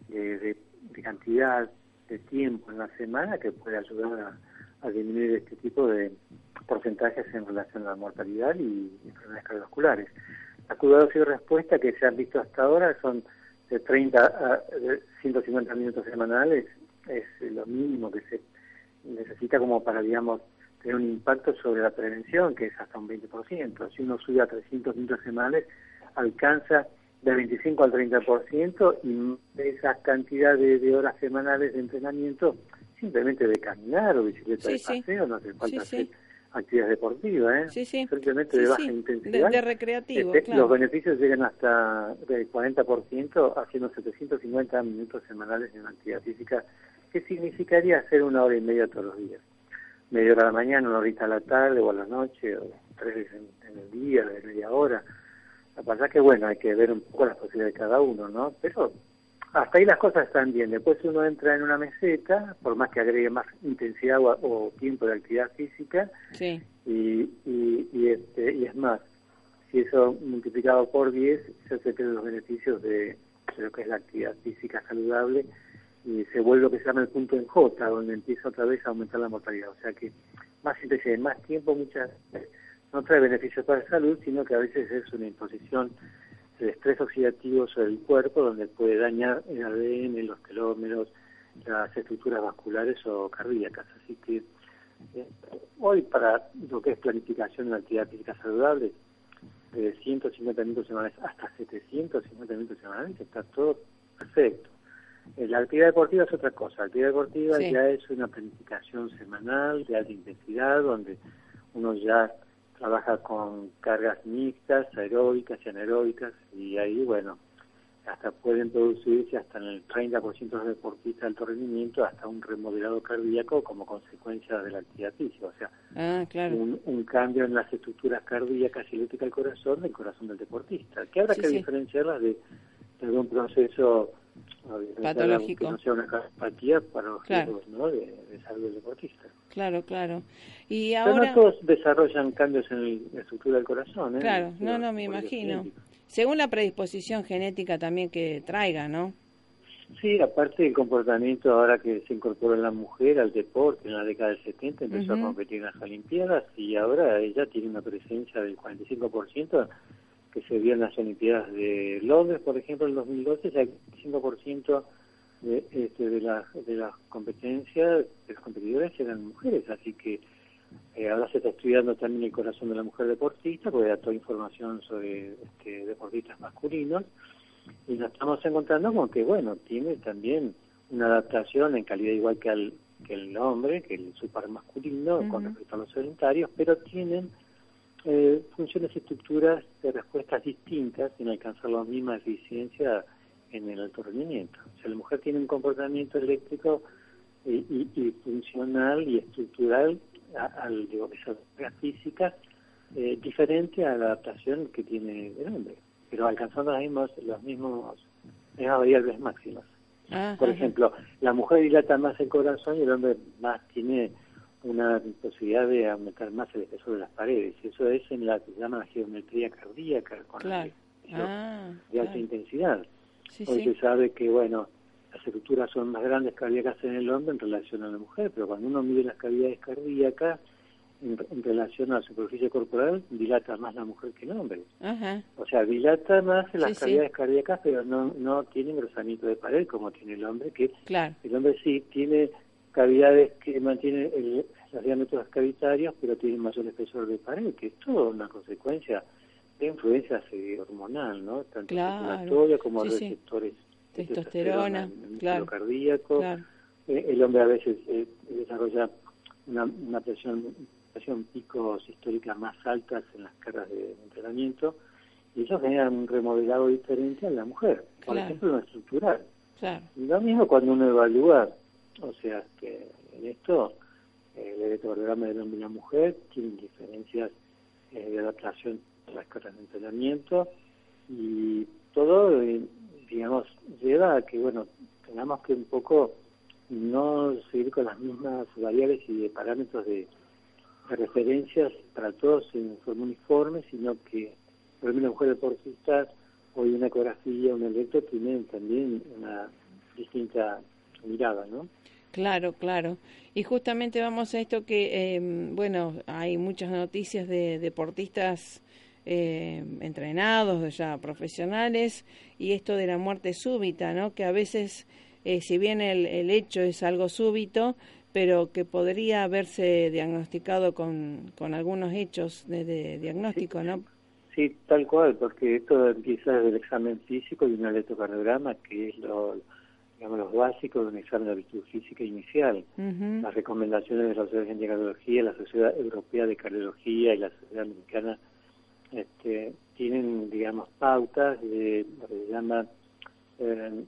de cantidad de tiempo en la semana que puede ayudar a a disminuir este tipo de porcentajes en relación a la mortalidad y enfermedades cardiovasculares. La curva de respuesta que se han visto hasta ahora son de 30 a 150 minutos semanales, es lo mínimo que se necesita como para, digamos, tener un impacto sobre la prevención, que es hasta un 20%. Si uno sube a 300 minutos semanales, alcanza del 25 al 30% y esa cantidad de horas semanales de entrenamiento simplemente de caminar o bicicleta de paseo, no hace falta hacer actividades deportivas, ¿eh? simplemente de baja intensidad. De, recreativo, este, Los beneficios llegan hasta del 40% haciendo 750 minutos semanales en actividad física, que significaría hacer una hora y media todos los días. Media hora a la mañana, una horita a la tarde o a la noche, o tres veces en, el día, de media hora. La verdad que, bueno, hay que ver un poco las posibilidades de cada uno, ¿no? Pero hasta ahí las cosas están bien. Después uno entra en una meseta, por más que agregue más intensidad o, tiempo de actividad física, sí. y, y, este, y es más, si eso multiplicado por 10, se hace que los beneficios de, lo que es la actividad física saludable y se vuelve lo que se llama el punto en J, donde empieza otra vez a aumentar la mortalidad. O sea que más de más tiempo muchas no trae beneficios para la salud, sino que a veces es una imposición de estrés oxidativo sobre el cuerpo, donde puede dañar el ADN, los telómeros, las estructuras vasculares o cardíacas. Así que eh, hoy para lo que es planificación de la actividad física saludable, de 150 minutos semanales hasta 750 minutos semanales, está todo perfecto. Eh, la actividad deportiva es otra cosa. La actividad deportiva ya es una planificación semanal de alta intensidad, donde uno ya trabaja con cargas mixtas, aeróbicas y anaeróbicas, y ahí, bueno, hasta pueden producirse hasta en el 30% de los deportistas de alto rendimiento hasta un remodelado cardíaco como consecuencia de la actividad física, o sea, ah, un, cambio en las estructuras cardíacas y eléctricas del corazón del corazón del deportista, que habrá que diferenciarlas de, de un proceso patológico. Que no sea una cardiopatía para los claro. ¿no? de, salud del deportista. Claro, claro. Y ahora... no todos desarrollan cambios en la estructura del corazón. ¿eh? Claro, no, no, me imagino. Según la predisposición genética también que traiga, ¿no? Sí, aparte del comportamiento ahora que se incorporó la mujer al deporte en la década del 70, empezó a competir en las Olimpiadas y ahora ella tiene una presencia del 45% que se vio en las Olimpiadas de Londres, por ejemplo, en 2012, ya el 5% de, este, de, la, de las competencias, de los competidores eran mujeres, así que eh, ahora se está estudiando también el corazón de la mujer deportista, porque da toda información sobre este, deportistas masculinos, y nos estamos encontrando con que, bueno, tiene también una adaptación en calidad igual que, al, que el hombre, que el super masculino, con respecto a los sedentarios, pero tienen eh, funciones y estructuras de respuestas distintas en alcanzar la misma eficiencia en el alto rendimiento. O sea, la mujer tiene un comportamiento eléctrico y, y, funcional y estructural al digo, esas físicas eh, diferente a la adaptación que tiene el hombre, pero alcanzando las mismas, los mismos, variables máximas. Ah, Por ejemplo, la mujer dilata más el corazón y el hombre más tiene una posibilidad de aumentar más el espesor de las paredes. Eso es en la que se llama la geometría cardíaca, con ah, de alta intensidad. Hoy se sabe que, bueno, las estructuras son más grandes cardíacas en el hombre en relación a la mujer, pero cuando uno mide las cavidades cardíacas en, relación a la superficie corporal, dilata más la mujer que el hombre. O sea, dilata más las cavidades cardíacas, pero no, no tiene engrosamiento de pared como tiene el hombre, que el hombre sí tiene cavidades que mantienen el, los diámetros cavitarios, pero tienen mayor espesor de pared, que es todo una consecuencia de influencia hormonal, ¿no? Tanto claro. como sí, receptores testosterona, claro. cardíaco. Eh, el hombre a veces eh, desarrolla una, una presión, presión picos históricas más altas en las cargas de entrenamiento y eso genera un remodelado diferente a la mujer, por ejemplo, en estructural. Y lo mismo cuando uno evalúa o sea que en esto el electrocardiograma del hombre y la mujer tienen diferencias eh, de adaptación las cargas de entrenamiento y todo, eh, digamos, lleva a que, bueno, tengamos que un poco no seguir con las mismas variables y de parámetros de, referencias para todos en forma uniforme, sino que, por ejemplo, la mujer deportista, hoy una ecografía, un electro, tienen también una distinta mirada, ¿no? Claro, claro. Y justamente vamos a esto que, em, bueno, hay muchas noticias de deportistas eh, entrenados, ya profesionales, y esto de la muerte súbita, ¿no? Que a veces, eh, si bien el, el, hecho es algo súbito, pero que podría haberse diagnosticado con, con algunos hechos de, diagnóstico, ¿no? Sí, tal cual, porque esto empieza desde el examen físico y un electrocardiograma, que es lo digamos, los básicos de un examen de aptitud física inicial, las recomendaciones de la Sociedad de Cardiología, la Sociedad Europea de Cardiología y la Sociedad Americana este, tienen, digamos, pautas de lo que se llama, eh,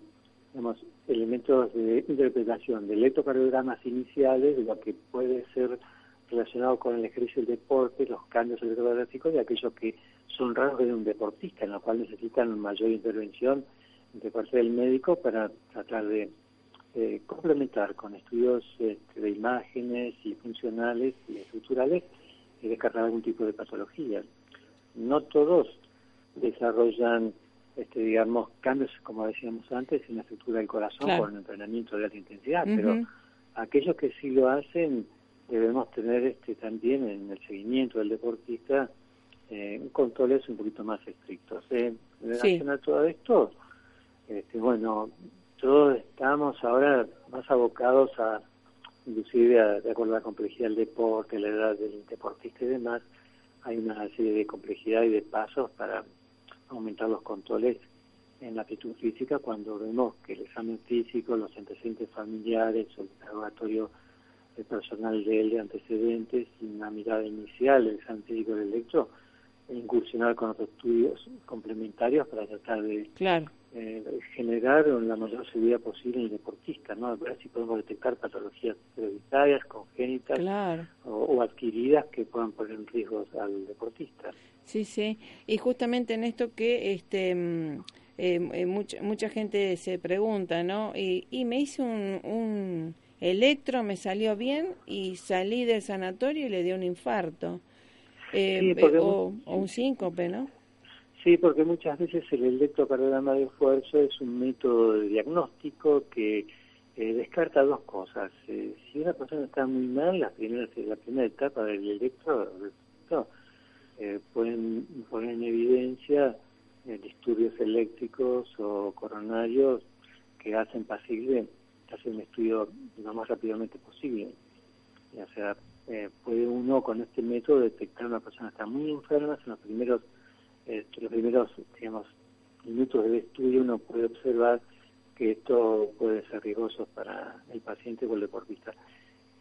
digamos, elementos de interpretación de electrocardiogramas iniciales de lo que puede ser relacionado con el ejercicio del deporte, los cambios electrocardiográficos y aquellos que son rasgos de un deportista, en los cuales necesitan mayor intervención de parte del médico para tratar de complementar con estudios este, de imágenes y funcionales y estructurales y descartar algún tipo de patología. No todos desarrollan este, digamos, cambios, como decíamos antes, en la estructura del corazón con entrenamiento de alta intensidad, pero aquellos que sí lo hacen debemos tener este también en el seguimiento del deportista eh, controles un poquito más estrictos. En relación a todo esto, este, bueno, todos estamos ahora más abocados a, inclusive de acuerdo a la complejidad del deporte, la edad del deportista y demás, hay una serie de complejidad y de pasos para aumentar los controles en la aptitud física cuando vemos que el examen físico, los antecedentes familiares el interrogatorio personal de él de antecedentes y una mirada inicial del examen físico del electro incursionar con otros estudios complementarios para tratar de eh, generar la mayor seguridad posible en el deportista, ¿no? A ver si podemos detectar patologías hereditarias, congénitas o, adquiridas que puedan poner en riesgo al deportista. Sí, sí. Y justamente en esto que este mm, eh, eh, mucha, mucha gente se pregunta, ¿no? Y, y me hice un, un electro, me salió bien y salí del sanatorio y le dio un infarto. Eh, o, un síncope, ¿no? Sí, porque muchas veces el electrocardiograma de esfuerzo es un método de diagnóstico que eh, descarta dos cosas. Eh, si una persona está muy mal, la primera, la primera etapa del electro pueden poner en evidencia disturbios eléctricos o coronarios que hacen posible hacer un estudio lo más rápidamente posible. O sea, eh, puede uno con este método detectar una persona que está muy enferma, en los primeros, eh, los primeros digamos, minutos del estudio uno puede observar que esto puede ser riesgoso para el paciente o el deportista.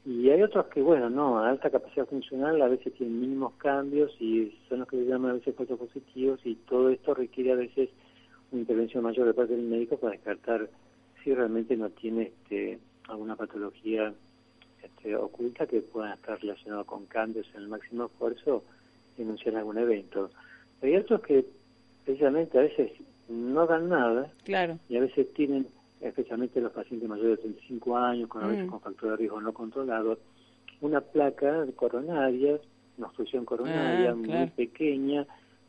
Y hay otros que, bueno, no, a alta capacidad funcional a veces tienen mínimos cambios y son los que se llaman a veces positivos y todo esto requiere a veces una intervención mayor de parte del médico para descartar si realmente no tiene este, alguna patología este, oculta que puedan estar relacionados con cambios en el máximo esfuerzo anunciar algún evento. Hay otros que precisamente a veces no dan nada claro. y a veces tienen, especialmente los pacientes mayores de 35 años, con a veces mm. con factor de riesgo no controlado, una placa coronaria, una obstrucción coronaria ah, muy pequeña,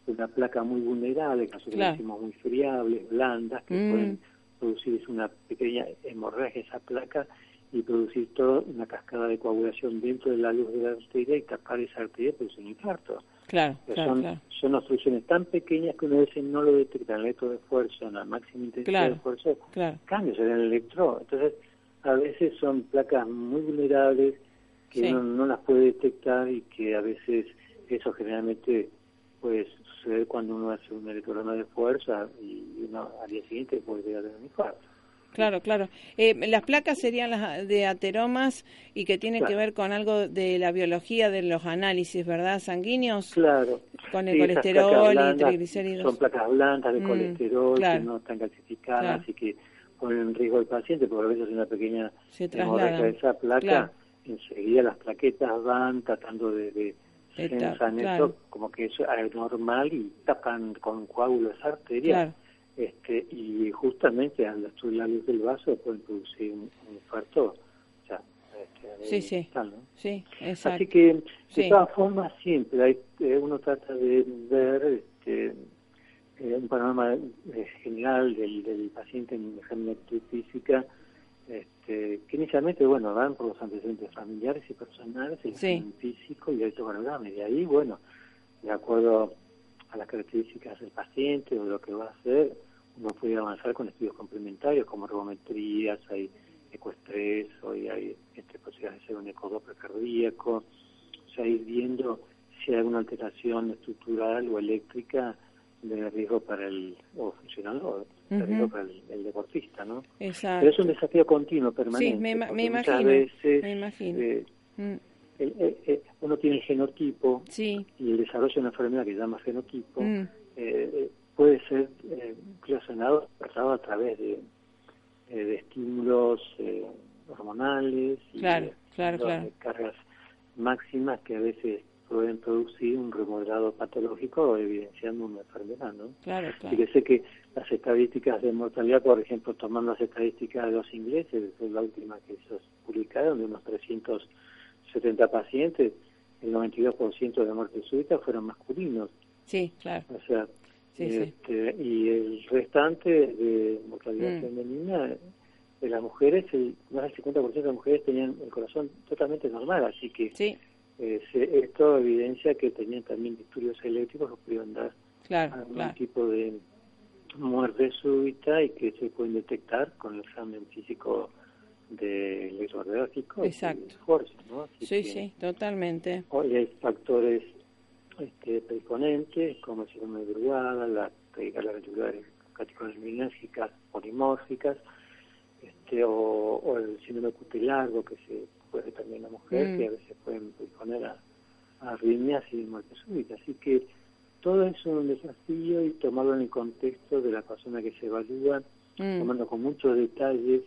una placa muy vulnerable, que nosotros decimos muy friables, blandas, que mm. pueden producir una pequeña hemorragia esa placa y producir toda una cascada de coagulación dentro de la luz de la arteria y tapar esa arteria y producir un infarto. Claro, son, son obstrucciones tan pequeñas que una vez no lo detecta en el electro de esfuerzo, en la máxima intensidad de esfuerzo, cambios en el electro. Entonces, a veces son placas muy vulnerables que uno no las puede detectar y que a veces eso generalmente puede suceder cuando uno hace un electrograma de fuerza y uno al día siguiente puede llegar a tener un infarto. Claro, claro. Eh, las placas serían las de ateromas y que tienen que ver con algo de la biología de los análisis, ¿verdad? Sanguíneos. Claro. Con el colesterol y triglicéridos. Son placas blandas de mm, colesterol que no están calcificadas y que ponen en riesgo al paciente porque a veces una pequeña hemorragia de esa placa. Enseguida las plaquetas van tratando de, de eso como que eso es normal y tapan con coágulos arterias este, y justamente al estudiar la luz del vaso pueden producir un, infarto. este, sí, sí. sí exacto. Así que, de todas formas, siempre hay, eh, uno trata de ver este, eh, un panorama eh, general del, del paciente en de física, este, que inicialmente, bueno, van por los antecedentes familiares y personales, el examen físico y el electrocardiograma. Y de ahí, bueno, de acuerdo a las características del paciente o de lo que va a hacer, uno puede avanzar con estudios complementarios como ergometrías, hay ecoestrés, hoy hay este, posibilidades de hacer un ecodoppler cardíaco, o sea, ir viendo si hay alguna alteración estructural o eléctrica de riesgo para el o funcional o de riesgo para el, deportista, ¿no? Exacto. Pero es un desafío continuo, permanente. Sí, me, me imagino. Veces, me imagino. Eh, mm. Eh, uno tiene el genotipo sí. y el desarrollo de una enfermedad que se llama genotipo mm. eh, puede ser eh, relacionado a través de, eh, de estímulos eh, hormonales y de, cargas máximas que a veces pueden producir un remodelado patológico evidenciando una enfermedad, ¿no? Claro, claro. Y que sé que las estadísticas de mortalidad, por ejemplo, tomando las estadísticas de los ingleses, es la última que se publicaron, de unos 370 pacientes, el 92% de muertes súbitas fueron masculinos. Sí, claro. O sea, este, y el restante de mortalidad mm. femenina de las mujeres, el, más del 50% de las mujeres tenían el corazón totalmente normal, así que eh, esto evidencia que tenían también disturbios eléctricos que pudieron dar algún tipo de muerte súbita y que se pueden detectar con el examen físico del electroradiográfico. Exacto. ¿no? sí, sí, totalmente. Hoy hay factores este, predisponentes como el síndrome de Brugada, la las ventriculares catecolinérgicas polimórficas, este, o, el síndrome cutelargo que se puede también en la mujer, mm. que a veces pueden predisponer a, arritmias y muerte súbita. Así que todo eso es un desafío y tomarlo en el contexto de la persona que se evalúa, mm. tomando con muchos detalles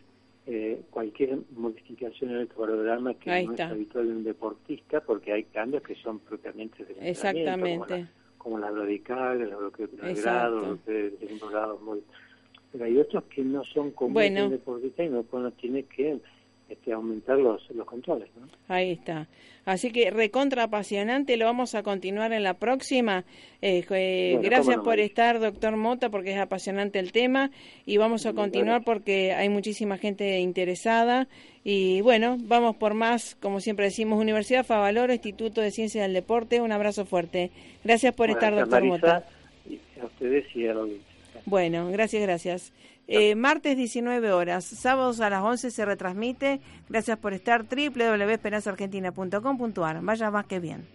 eh, cualquier modificación en el programa que no es habitual en un deportista, porque hay cambios que son propiamente del Exactamente. Como, la, como las radicales, los bloqueos de grado, los grados muy... Pero hay otros que no son comunes en el deportista y no, uno tiene que este, aumentar los, los controles. ¿no? Ahí está. Así que recontra apasionante, lo vamos a continuar en la próxima. Eh, eh, gracias por estar, doctor Mota, porque es apasionante el tema y vamos a continuar porque hay muchísima gente interesada. Y bueno, vamos por más, como siempre decimos, Universidad Favaloro, Instituto de Ciencias del Deporte. Un abrazo fuerte. Gracias por estar, doctor Mota. a ustedes y a Bueno, gracias, gracias. Eh, martes 19 horas, sábados a las 11 se retransmite. Gracias por estar. www.esperanzaargentina.com.ar. Vaya más que bien.